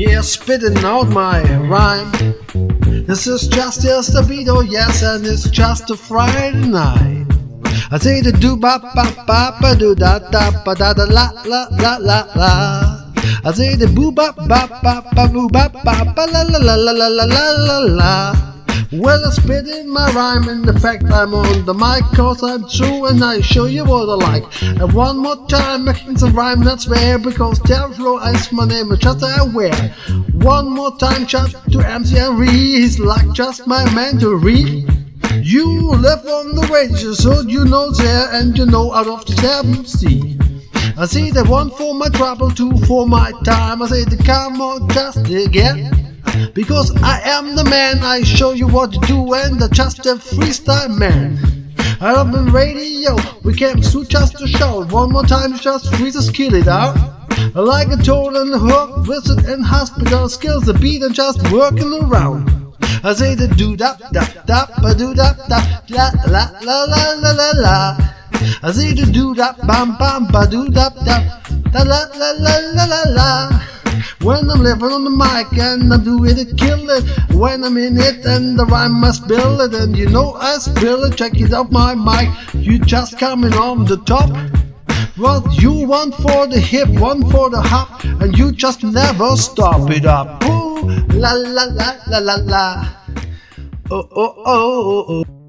Yeah, spitting out my rhyme. This is just a beat, oh yes, and it's just a Friday night. I say the do ba ba ba ba do da da ba da da la la la la la. I say the boo ba ba ba ba boo ba ba ba la la la la la la la la. Well, I spit in my rhyme, and the fact I'm on the mic, cause I'm true and I show you what I like. And one more time, making some rhyme, that's rare, because Terror Flow is my name, and just I wear. One more time, shout to MC Henry, he's like just my man to read. You live on the radio, so you know there, and you know out of the seven sea. I say the one for my trouble, two for my time. I say the come on, just again. Because I am the man, I show you what to do, and I'm just a freestyle man. I am in radio, we came through just to show. One more time, just freeze kill it out. Like a and hook, visit in hospital, skills the beat and just working around. I say the do da da da ba do da da la la la la la la la. I say the do da bam bam ba do da da da la la la la la la. When I'm living on the mic and I do it, kill it. When I'm in it and the rhyme must spill it, and you know I spill it. Check it out my mic, you just coming on the top. What you want for the hip, one for the hop, and you just never stop it up. Ooh, la la la la la la. Oh oh oh oh oh.